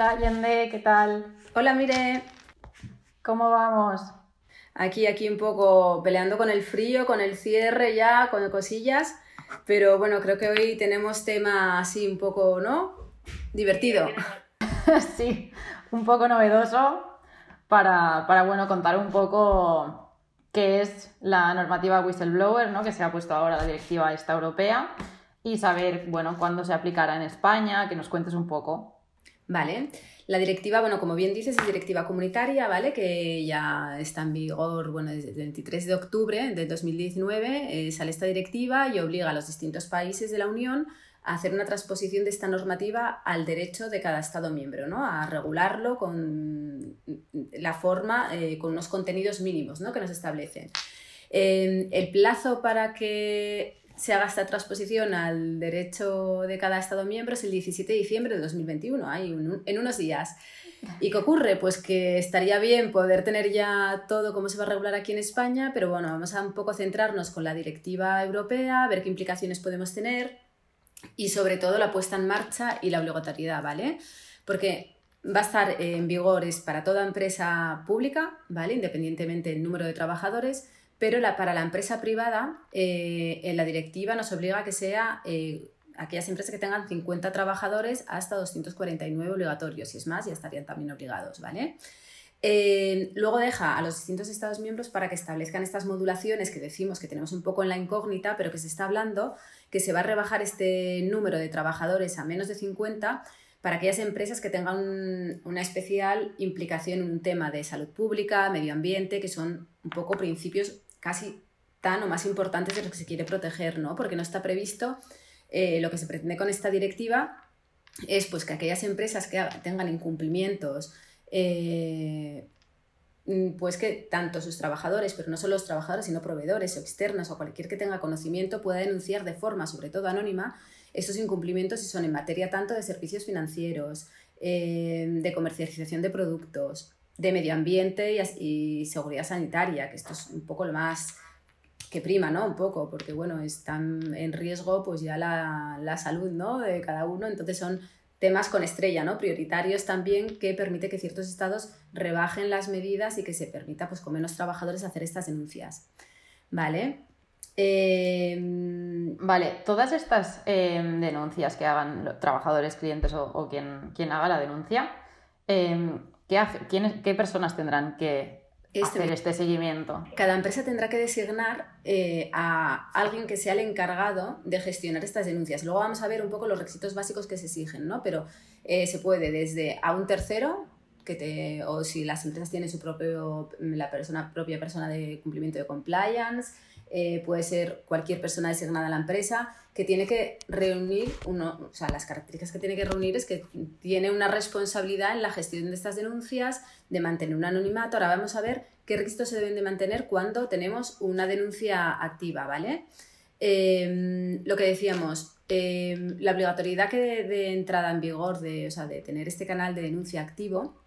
Hola Yende, ¿qué tal? Hola Mire, ¿cómo vamos? Aquí, aquí un poco peleando con el frío, con el cierre ya, con cosillas, pero bueno, creo que hoy tenemos tema así un poco, ¿no? Divertido. sí, un poco novedoso para, para, bueno, contar un poco qué es la normativa whistleblower, ¿no? Que se ha puesto ahora la directiva esta europea y saber, bueno, cuándo se aplicará en España, que nos cuentes un poco. Vale. La directiva, bueno, como bien dices, es directiva comunitaria, ¿vale? Que ya está en vigor, bueno, desde el 23 de octubre de 2019 eh, sale esta directiva y obliga a los distintos países de la Unión a hacer una transposición de esta normativa al derecho de cada Estado miembro, ¿no? A regularlo con la forma, eh, con unos contenidos mínimos, ¿no? Que nos establecen. Eh, el plazo para que se haga esta transposición al derecho de cada Estado miembro es el 17 de diciembre de 2021, ahí en unos días. ¿Y qué ocurre? Pues que estaría bien poder tener ya todo como se va a regular aquí en España, pero bueno, vamos a un poco centrarnos con la directiva europea, ver qué implicaciones podemos tener y sobre todo la puesta en marcha y la obligatoriedad, ¿vale? Porque va a estar en vigor es para toda empresa pública, ¿vale? Independientemente del número de trabajadores, pero para la empresa privada, eh, en la directiva nos obliga a que sea eh, aquellas empresas que tengan 50 trabajadores hasta 249 obligatorios, si es más, ya estarían también obligados, ¿vale? Eh, luego deja a los distintos Estados miembros para que establezcan estas modulaciones que decimos que tenemos un poco en la incógnita, pero que se está hablando que se va a rebajar este número de trabajadores a menos de 50 para aquellas empresas que tengan una especial implicación en un tema de salud pública, medio ambiente, que son un poco principios casi tan o más importantes de los que se quiere proteger, ¿no? Porque no está previsto, eh, lo que se pretende con esta directiva es pues, que aquellas empresas que tengan incumplimientos, eh, pues que tanto sus trabajadores, pero no solo los trabajadores, sino proveedores o externos o cualquier que tenga conocimiento pueda denunciar de forma, sobre todo anónima, estos incumplimientos si son en materia tanto de servicios financieros, eh, de comercialización de productos, de medio ambiente y, seguridad sanitaria, que esto es un poco lo más que prima, ¿no? Un poco, porque bueno, están en riesgo pues ya la, la salud, ¿no? De cada uno, entonces son temas con estrella, ¿no? Prioritarios también que permite que ciertos estados rebajen las medidas y que se permita pues con menos trabajadores hacer estas denuncias. ¿Vale? Em, vale, todas estas em, denuncias que hagan trabajadores, clientes o, quien, haga la denuncia, em, ¿qué, personas tendrán que este, hacer este seguimiento? Cada empresa tendrá que designar eh, a alguien que sea el encargado de gestionar estas denuncias. Luego vamos a ver un poco los requisitos básicos que se exigen, ¿no? Pero eh, se puede desde a un tercero, que te, o si las empresas tienen su propio, la persona, propia persona de cumplimiento de compliance, eh, puede ser cualquier persona designada a la empresa, que tiene que reunir, uno, o sea, las características que tiene que reunir es que tiene una responsabilidad en la gestión de estas denuncias, de mantener un anonimato. Ahora vamos a ver qué requisitos se deben de mantener cuando tenemos una denuncia activa, ¿vale? Em, lo que decíamos, em, la obligatoriedad que de, entrada en vigor de, o sea, de tener este canal de denuncia activo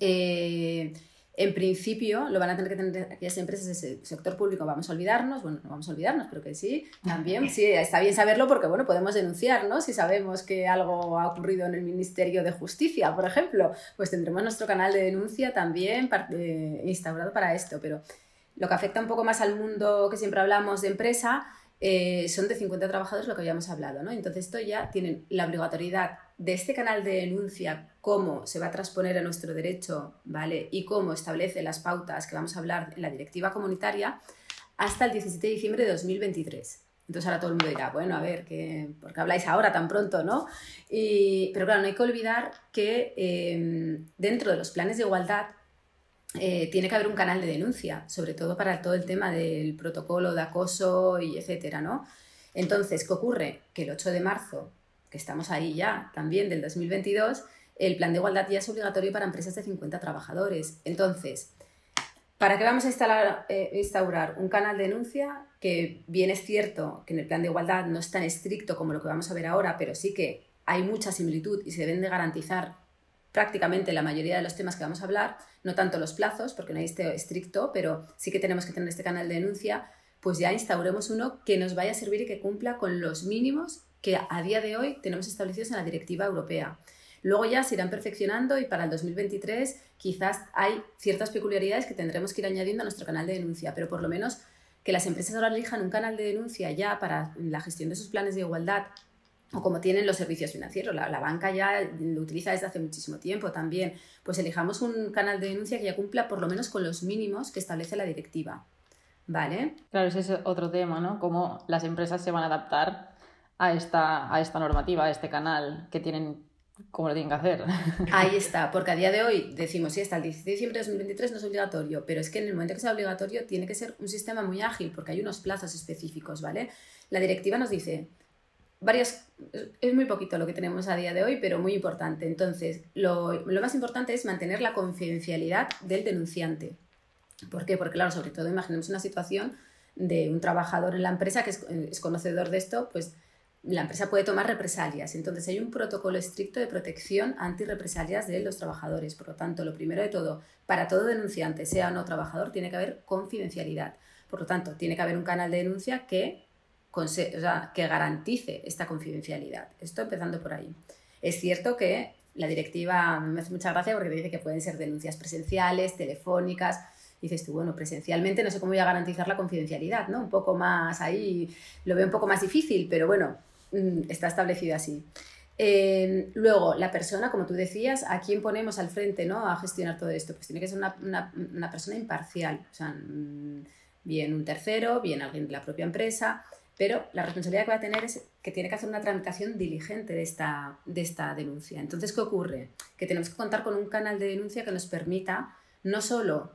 eh, en principio lo van a tener que tener aquellas empresas del sector público, vamos a olvidarnos, bueno, no vamos a olvidarnos, pero que sí, también, sí, está bien saberlo porque, bueno, podemos denunciar, ¿no? Si sabemos que algo ha ocurrido en el Ministerio de Justicia, por ejemplo, pues tendremos nuestro canal de denuncia también eh, instaurado para esto, pero lo que afecta un poco más al mundo que siempre hablamos de empresa eh, son de 50 trabajadores lo que habíamos hablado, ¿no? Entonces esto ya tienen la obligatoriedad de este canal de denuncia, cómo se va a transponer a nuestro derecho, ¿vale? Y cómo establece las pautas que vamos a hablar en la directiva comunitaria hasta el 17 de diciembre de 2023. Entonces ahora todo el mundo dirá, bueno, a ver, ¿qué, ¿por qué habláis ahora tan pronto, no? pero claro, no hay que olvidar que em, dentro de los planes de igualdad eh, tiene que haber un canal de denuncia, sobre todo para todo el tema del protocolo de acoso y etcétera, ¿no? Entonces, ¿qué ocurre? Que el 8 de marzo, que estamos ahí ya también del 2022, el plan de igualdad ya es obligatorio para empresas de 50 trabajadores. Entonces, ¿para qué vamos a instalar, eh, instaurar un canal de denuncia que bien es cierto que en el plan de igualdad no es tan estricto como lo que vamos a ver ahora, pero sí que hay mucha similitud y se deben de garantizar prácticamente la mayoría de los temas que vamos a hablar, no tanto los plazos, porque no hay este estricto, pero sí que tenemos que tener este canal de denuncia, pues ya instauremos uno que nos vaya a servir y que cumpla con los mínimos que a día de hoy tenemos establecidos en la directiva europea. Luego ya se irán perfeccionando y para el 2023 quizás hay ciertas peculiaridades que tendremos que ir añadiendo a nuestro canal de denuncia, pero por lo menos que las empresas ahora elijan un canal de denuncia ya para la gestión de sus planes de igualdad o como tienen los servicios financieros, la, la, banca ya lo utiliza desde hace muchísimo tiempo también, pues elijamos un canal de denuncia que ya cumpla por lo menos con los mínimos que establece la directiva. ¿Vale? Claro, ese es otro tema, ¿no? Cómo las empresas se van a adaptar a esta, a esta normativa, a este canal que tienen como lo tienen que hacer. Ahí está, porque a día de hoy decimos, sí, hasta el 17 de diciembre de 2023 no es obligatorio, pero es que en el momento que sea obligatorio tiene que ser un sistema muy ágil, porque hay unos plazos específicos, ¿vale? La directiva nos dice, varias, es muy poquito lo que tenemos a día de hoy, pero muy importante. Entonces, lo, más importante es mantener la confidencialidad del denunciante. ¿Por qué? Porque, claro, sobre todo imaginemos una situación de un trabajador en la empresa que es, conocedor de esto, pues la empresa puede tomar represalias. Entonces hay un protocolo estricto de protección anti-represalias de los trabajadores. Por lo tanto, lo primero de todo, para todo denunciante, sea o no trabajador, tiene que haber confidencialidad. Por lo tanto, tiene que haber un canal de denuncia que, que garantice esta confidencialidad. Esto empezando por ahí. Es cierto que la directiva me hace mucha gracia porque dice que pueden ser denuncias presenciales, telefónicas. dices tú, bueno, presencialmente no sé cómo voy a garantizar la confidencialidad, ¿no? Un poco más ahí, lo veo un poco más difícil, pero bueno, Mm, está establecido así. luego, la persona, como tú decías, ¿a quién ponemos al frente ¿no? a gestionar todo esto? Pues tiene que ser una, persona imparcial, o sea, mm, bien un tercero, bien alguien de la propia empresa, pero la responsabilidad que va a tener es que tiene que hacer una tramitación diligente de esta, de esta denuncia. Entonces, ¿qué ocurre? Que tenemos que contar con un canal de denuncia que nos permita no solo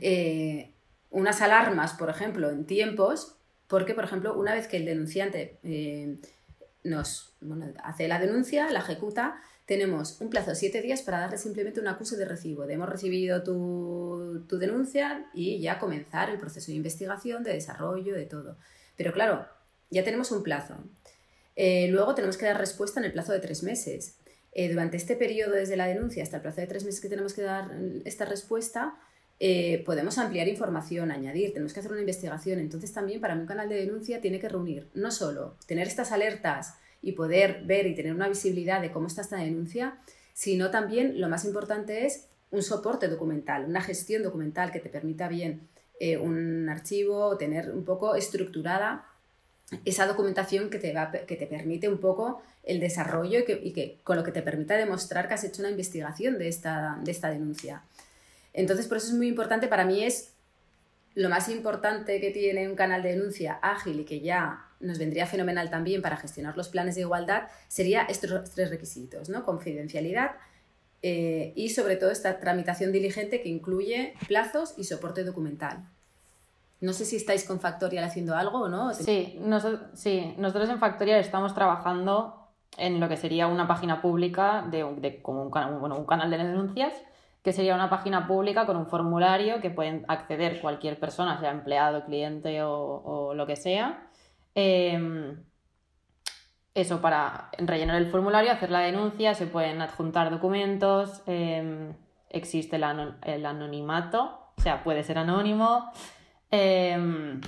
eh, unas alarmas, por ejemplo, en tiempos, porque, por ejemplo, una vez que el denunciante eh, nos hace la denuncia, la ejecuta, tenemos un plazo de siete días para darle simplemente un acuse de recibo. De hemos recibido tu, denuncia y ya comenzar el proceso de investigación, de desarrollo, de todo. Pero claro, ya tenemos un plazo. Eh, luego tenemos que dar respuesta en el plazo de tres meses. Eh, durante este periodo, desde la denuncia hasta el plazo de tres meses que tenemos que dar esta respuesta, eh, podemos ampliar información, añadir, tenemos que hacer una investigación. Entonces también para un canal de denuncia tiene que reunir no solo tener estas alertas y poder ver y tener una visibilidad de cómo está esta denuncia, sino también lo más importante es un soporte documental, una gestión documental que te permita bien eh, un archivo, tener un poco estructurada esa documentación que te, va, que te permite un poco el desarrollo y que, con lo que te permita demostrar que has hecho una investigación de esta, de esta denuncia. Entonces, por eso es muy importante, para mí es lo más importante que tiene un canal de denuncia ágil y que ya nos vendría fenomenal también para gestionar los planes de igualdad, sería estos tres requisitos, ¿no? Confidencialidad eh, y sobre todo esta tramitación diligente que incluye plazos y soporte documental. No sé si estáis con Factorial haciendo algo o no. Sí, nosotros en Factorial estamos trabajando en lo que sería una página pública de, como un, bueno, un canal de denuncias que sería una página pública con un formulario que pueden acceder cualquier persona, sea empleado, cliente o, lo que sea. Em, eso para rellenar el formulario, hacer la denuncia, se pueden adjuntar documentos, em, existe el, anonimato, o sea, puede ser anónimo. Em,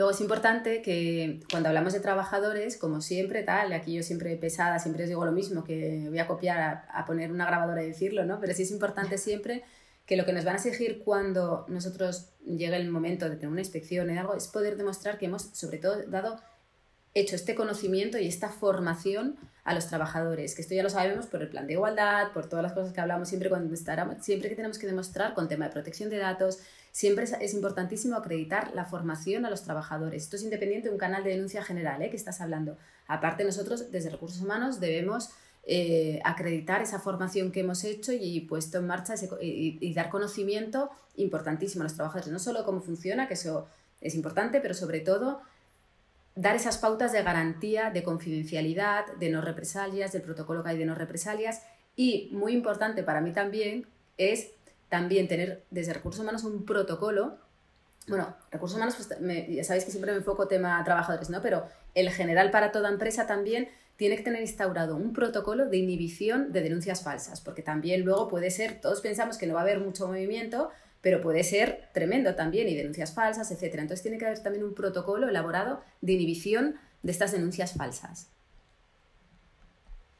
Luego es importante que cuando hablamos de trabajadores, como siempre, tal, aquí yo siempre pesada, siempre os digo lo mismo, que voy a copiar, a, poner una grabadora y decirlo, ¿no? Pero sí es importante siempre que lo que nos van a exigir cuando nosotros llegue el momento de tener una inspección o algo es poder demostrar que hemos, sobre todo, dado, hecho este conocimiento y esta formación a los trabajadores, que esto ya lo sabemos por el plan de igualdad, por todas las cosas que hablamos siempre cuando siempre que tenemos que demostrar con tema de protección de datos, Siempre es, importantísimo acreditar la formación a los trabajadores. Esto es independiente de un canal de denuncia general ¿eh? que estás hablando. Aparte, nosotros desde Recursos Humanos debemos eh, acreditar esa formación que hemos hecho y puesto en marcha y, dar conocimiento importantísimo a los trabajadores, no solo cómo funciona, que eso es importante, pero sobre todo dar esas pautas de garantía, de confidencialidad, de no represalias, del protocolo que hay de no represalias y muy importante para mí también es también tener desde recursos humanos un protocolo. Bueno, recursos humanos, pues, ya sabéis que siempre me enfoco tema trabajadores, ¿no? Pero el general para toda empresa también tiene que tener instaurado un protocolo de inhibición de denuncias falsas, porque también luego puede ser, todos pensamos que no va a haber mucho movimiento, pero puede ser tremendo también y denuncias falsas, etc. Entonces tiene que haber también un protocolo elaborado de inhibición de estas denuncias falsas.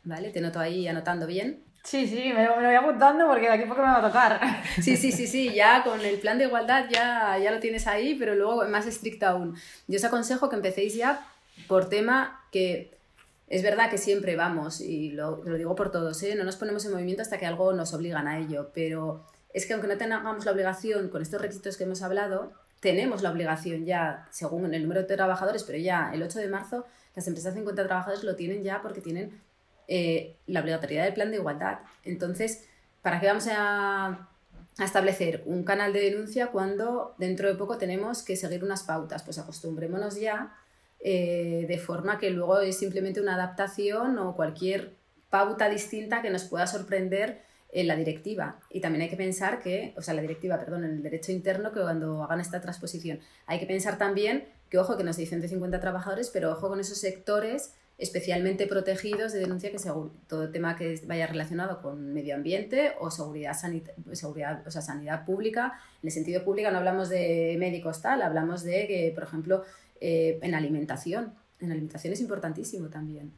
¿vale? Te noto ahí anotando bien. Sí, sí, me, lo voy apuntando porque de aquí poco me va a tocar. Sí, sí, sí, sí, ya con el plan de igualdad ya, ya lo tienes ahí, pero luego más estricto aún. Yo os aconsejo que empecéis ya por tema que es verdad que siempre vamos, y lo, lo digo por todos, ¿eh? no nos ponemos en movimiento hasta que algo nos obligan a ello, pero es que aunque no tengamos la obligación con estos requisitos que hemos hablado, tenemos la obligación ya, según el número de trabajadores, pero ya el 8 de marzo las empresas de 50 trabajadores lo tienen ya porque tienen eh, la obligatoriedad del plan de igualdad. Entonces, ¿para qué vamos a, establecer un canal de denuncia cuando dentro de poco tenemos que seguir unas pautas? Pues acostumbrémonos ya eh, de forma que luego es simplemente una adaptación o cualquier pauta distinta que nos pueda sorprender en la directiva. Y también hay que pensar que, o sea, la directiva, perdón, en el derecho interno, que cuando hagan esta transposición, hay que pensar también que, ojo, que nos dicen de 50 trabajadores, pero ojo con esos sectores especialmente protegidos de denuncia que según todo tema que vaya relacionado con medio ambiente o seguridad, seguridad o sea, sanidad pública. En el sentido público no hablamos de médicos tal, hablamos de que, por ejemplo, eh, en alimentación. En alimentación es importantísimo también.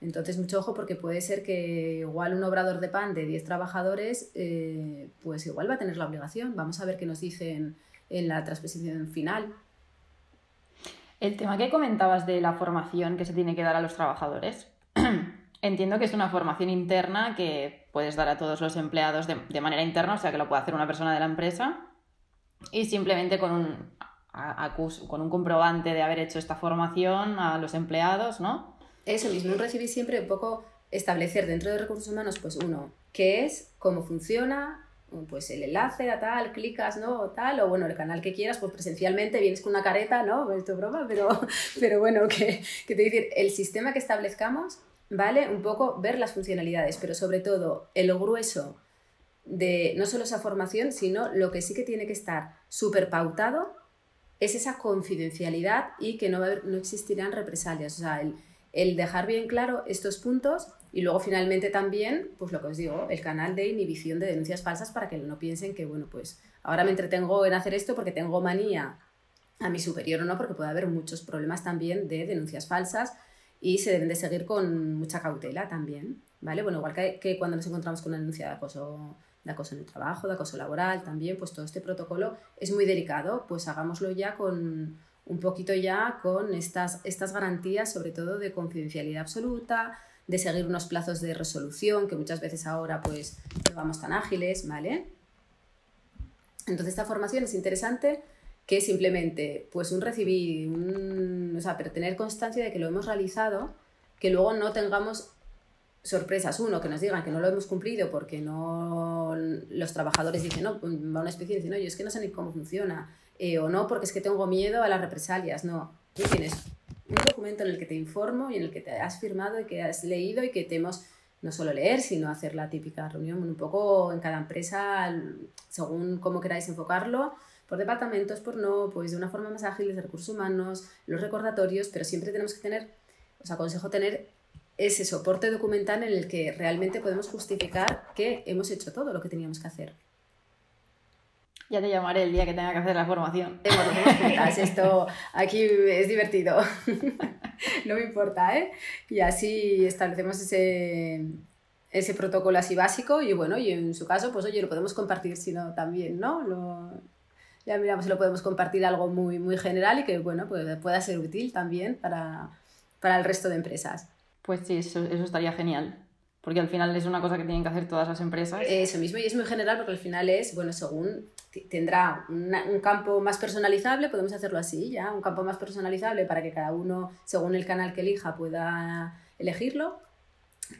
Entonces, mucho ojo porque puede ser que igual un obrador de pan de 10 trabajadores, eh, pues igual va a tener la obligación. Vamos a ver qué nos dicen en la transposición final. El tema que comentabas de la formación que se tiene que dar a los trabajadores, entiendo que es una formación interna que puedes dar a todos los empleados de, de manera interna, o sea que lo puede hacer una persona de la empresa y simplemente con un con un comprobante de haber hecho esta formación a los empleados, ¿no? Eso mismo, recibí siempre un poco establecer dentro de recursos humanos, pues uno, qué es, cómo funciona, pues el enlace a tal, clicas, ¿no? O tal, o bueno, el canal que quieras, pues presencialmente vienes con una careta, ¿no? Esto es broma, pero, pero bueno, que, que te decir, el sistema que establezcamos, ¿vale? Un poco ver las funcionalidades, pero sobre todo el grueso de no solo esa formación, sino lo que sí que tiene que estar súper pautado es esa confidencialidad y que no, no existirán represalias. O sea, el, el, dejar bien claro estos puntos y luego finalmente también, pues lo que os digo, el canal de inhibición de denuncias falsas para que no piensen que, bueno, pues ahora me entretengo en hacer esto porque tengo manía a mi superior o no, porque puede haber muchos problemas también de denuncias falsas y se deben de seguir con mucha cautela también, ¿vale? Bueno, igual que, que cuando nos encontramos con una denuncia de acoso de acoso en el trabajo, de acoso laboral también, pues todo este protocolo es muy delicado, pues hagámoslo ya con un poquito ya con estas, estas garantías, sobre todo de confidencialidad absoluta, de seguir unos plazos de resolución, que muchas veces ahora pues no vamos tan ágiles, ¿vale? Entonces esta formación es interesante que simplemente pues un recibir, un, o sea, pero tener constancia de que lo hemos realizado, que luego no tengamos sorpresas. Uno, que nos digan que no lo hemos cumplido porque no los trabajadores dicen, no, va una especie y dicen, no, yo es que no sé ni cómo funciona. Eh, o no, porque es que tengo miedo a las represalias. No, tú tienes un documento en el que te informo y en el que te has firmado y que has leído y que te hemos no solo leer, sino hacer la típica reunión un poco en cada empresa, según cómo queráis enfocarlo, por departamentos, por no, pues de una forma más ágil, de recursos humanos, los recordatorios, pero siempre tenemos que tener, os aconsejo tener ese soporte documental en el que realmente podemos justificar que hemos hecho todo lo que teníamos que hacer. Ya te llamaré el día que tenga que hacer la formación. Esto aquí es divertido. no me importa, ¿eh? Y así establecemos ese, ese protocolo así básico y bueno, y en su caso, pues oye, lo podemos compartir, si no, también, ¿no? Lo, ya miramos si lo podemos compartir algo muy, muy general y que, bueno, pues pueda ser útil también para, para el resto de empresas. Pues sí, eso, estaría genial. Porque al final es una cosa que tienen que hacer todas las empresas. Eso mismo, y es muy general porque al final es, bueno, según tendrá un campo más personalizable, podemos hacerlo así, ya, un campo más personalizable para que cada uno, según el canal que elija, pueda elegirlo.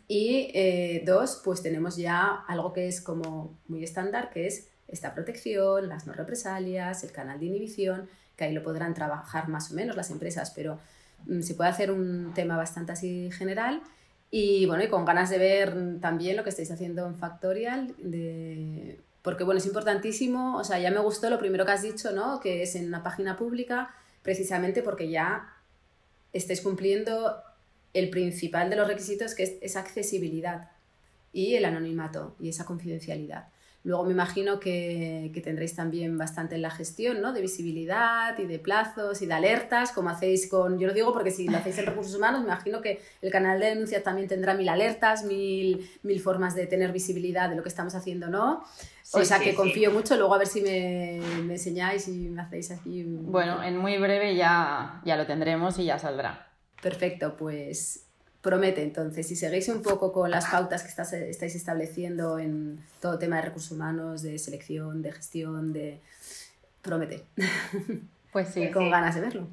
Y eh, dos, pues tenemos ya algo que es como muy estándar, que es esta protección, las no represalias, el canal de inhibición, que ahí lo podrán trabajar más o menos las empresas, pero Mm, se puede hacer un tema bastante así general. Y bueno, y con ganas de ver también lo que estáis haciendo en Factorial, de... porque bueno, es importantísimo, o sea, ya me gustó lo primero que has dicho, ¿no? Que es en una página pública, precisamente porque ya estáis cumpliendo el principal de los requisitos, que es esa accesibilidad y el anonimato y esa confidencialidad. Luego me imagino que, que, tendréis también bastante en la gestión, ¿no? De visibilidad y de plazos y de alertas, como hacéis con, yo lo digo porque si lo hacéis en recursos humanos, me imagino que el canal de denuncia también tendrá mil alertas, mil, mil formas de tener visibilidad de lo que estamos haciendo, ¿no? o sea que confío mucho, luego a ver si me, me, enseñáis y me hacéis aquí. Bueno, en muy breve ya, ya lo tendremos y ya saldrá. Perfecto, pues promete entonces, si seguís un poco con las pautas que estáis estableciendo en todo tema de recursos humanos, de selección, de gestión, de... promete. Pues sí. con ganas de verlo.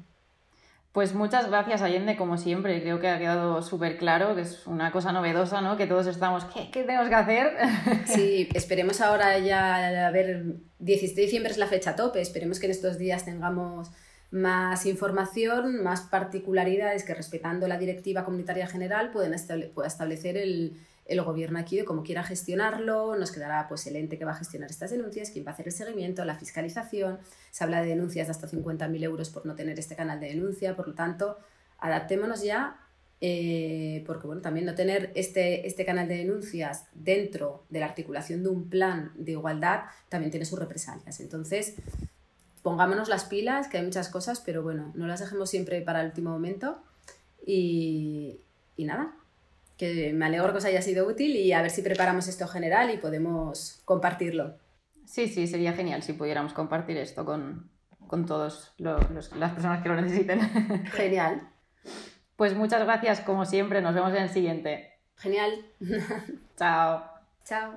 Pues muchas gracias Allende, como siempre, creo que ha quedado súper claro, que es una cosa novedosa, ¿no? Que todos estamos, ¿qué, qué tenemos que hacer? Sí, esperemos ahora ya, a ver, 17 de diciembre es la fecha tope, esperemos que en estos días tengamos más información, más particularidades que respetando la directiva comunitaria general pueden pueda establecer el, el, gobierno aquí de cómo quiera gestionarlo, nos quedará pues el ente que va a gestionar estas denuncias, quién va a hacer el seguimiento, la fiscalización, se habla de denuncias de hasta 50.000 euros por no tener este canal de denuncia, por lo tanto, adaptémonos ya eh, porque bueno, también no tener este, este canal de denuncias dentro de la articulación de un plan de igualdad también tiene sus represalias. Entonces, pongámonos las pilas, que hay muchas cosas, pero bueno, no las dejemos siempre para el último momento. Y, y nada, que me alegro que os haya sido útil y a ver si preparamos esto general y podemos compartirlo. Sí, sí, sería genial si pudiéramos compartir esto con, con todas las personas que lo necesiten. Genial. Pues muchas gracias, como siempre. Nos vemos en el siguiente. Genial. Chao. Chao.